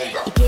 longer.